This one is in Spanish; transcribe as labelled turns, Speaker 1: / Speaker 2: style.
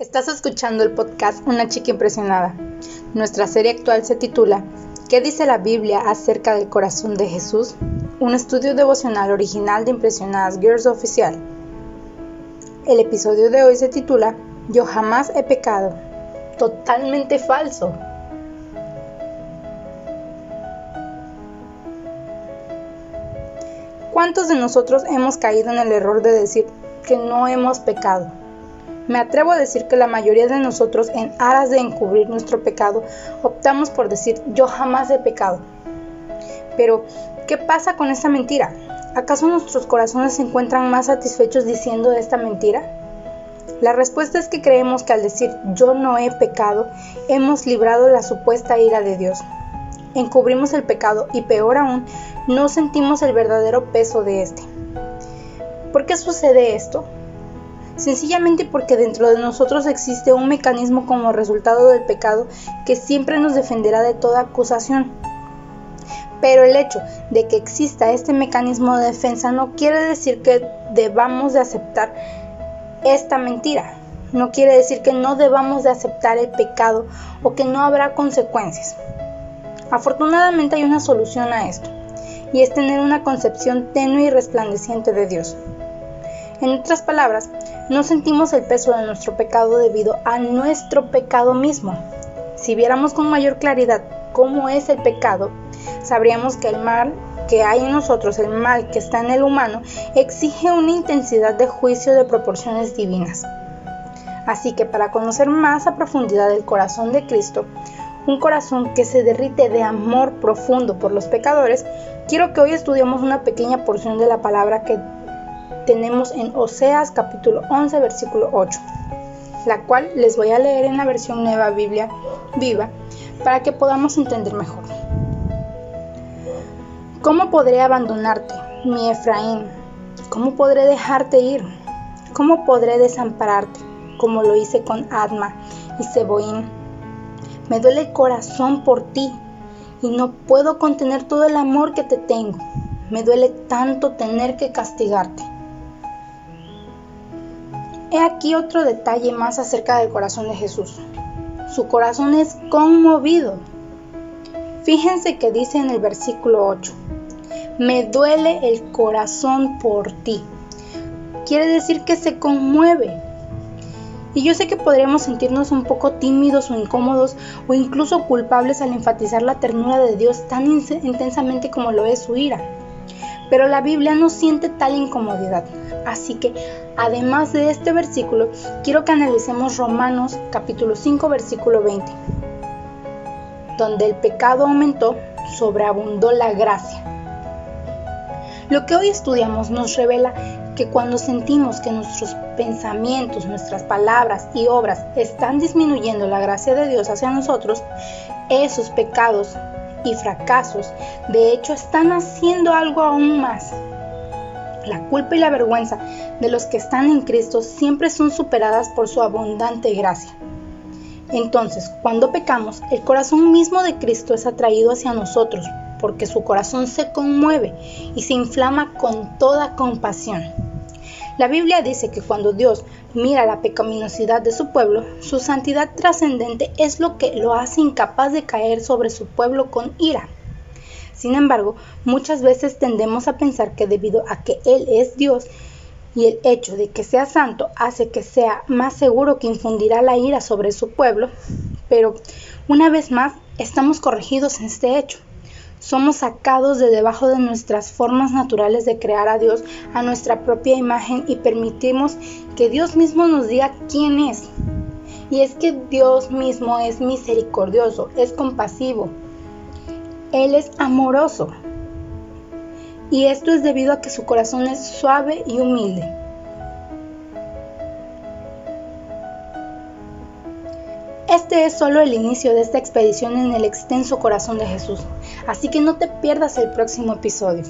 Speaker 1: Estás escuchando el podcast Una chica impresionada. Nuestra serie actual se titula ¿Qué dice la Biblia acerca del corazón de Jesús? Un estudio devocional original de Impresionadas Girls Oficial. El episodio de hoy se titula Yo jamás he pecado. Totalmente falso. ¿Cuántos de nosotros hemos caído en el error de decir que no hemos pecado? Me atrevo a decir que la mayoría de nosotros, en aras de encubrir nuestro pecado, optamos por decir yo jamás he pecado. Pero, ¿qué pasa con esta mentira? ¿Acaso nuestros corazones se encuentran más satisfechos diciendo esta mentira? La respuesta es que creemos que al decir yo no he pecado, hemos librado la supuesta ira de Dios. Encubrimos el pecado y peor aún, no sentimos el verdadero peso de este. ¿Por qué sucede esto? Sencillamente porque dentro de nosotros existe un mecanismo como resultado del pecado que siempre nos defenderá de toda acusación. Pero el hecho de que exista este mecanismo de defensa no quiere decir que debamos de aceptar esta mentira. No quiere decir que no debamos de aceptar el pecado o que no habrá consecuencias. Afortunadamente hay una solución a esto, y es tener una concepción tenue y resplandeciente de Dios. En otras palabras, no sentimos el peso de nuestro pecado debido a nuestro pecado mismo. Si viéramos con mayor claridad cómo es el pecado, sabríamos que el mal que hay en nosotros, el mal que está en el humano, exige una intensidad de juicio de proporciones divinas. Así que para conocer más a profundidad el corazón de Cristo, un corazón que se derrite de amor profundo por los pecadores, quiero que hoy estudiemos una pequeña porción de la palabra que tenemos en Oseas capítulo 11 versículo 8, la cual les voy a leer en la versión nueva Biblia viva para que podamos entender mejor. ¿Cómo podré abandonarte, mi Efraín? ¿Cómo podré dejarte ir? ¿Cómo podré desampararte, como lo hice con Adma y Seboín? Me duele el corazón por ti y no puedo contener todo el amor que te tengo. Me duele tanto tener que castigarte. He aquí otro detalle más acerca del corazón de Jesús. Su corazón es conmovido. Fíjense que dice en el versículo 8, me duele el corazón por ti. Quiere decir que se conmueve. Y yo sé que podríamos sentirnos un poco tímidos o incómodos o incluso culpables al enfatizar la ternura de Dios tan intensamente como lo es su ira. Pero la Biblia no siente tal incomodidad. Así que, además de este versículo, quiero que analicemos Romanos capítulo 5 versículo 20, donde el pecado aumentó, sobreabundó la gracia. Lo que hoy estudiamos nos revela que cuando sentimos que nuestros pensamientos, nuestras palabras y obras están disminuyendo la gracia de Dios hacia nosotros, esos pecados y fracasos de hecho están haciendo algo aún más. La culpa y la vergüenza de los que están en Cristo siempre son superadas por su abundante gracia. Entonces, cuando pecamos, el corazón mismo de Cristo es atraído hacia nosotros, porque su corazón se conmueve y se inflama con toda compasión. La Biblia dice que cuando Dios mira la pecaminosidad de su pueblo, su santidad trascendente es lo que lo hace incapaz de caer sobre su pueblo con ira. Sin embargo, muchas veces tendemos a pensar que debido a que Él es Dios y el hecho de que sea santo hace que sea más seguro que infundirá la ira sobre su pueblo, pero una vez más estamos corregidos en este hecho somos sacados de debajo de nuestras formas naturales de crear a Dios a nuestra propia imagen y permitimos que Dios mismo nos diga quién es. Y es que Dios mismo es misericordioso, es compasivo, Él es amoroso. Y esto es debido a que su corazón es suave y humilde. Este es solo el inicio de esta expedición en el extenso corazón de Jesús, así que no te pierdas el próximo episodio.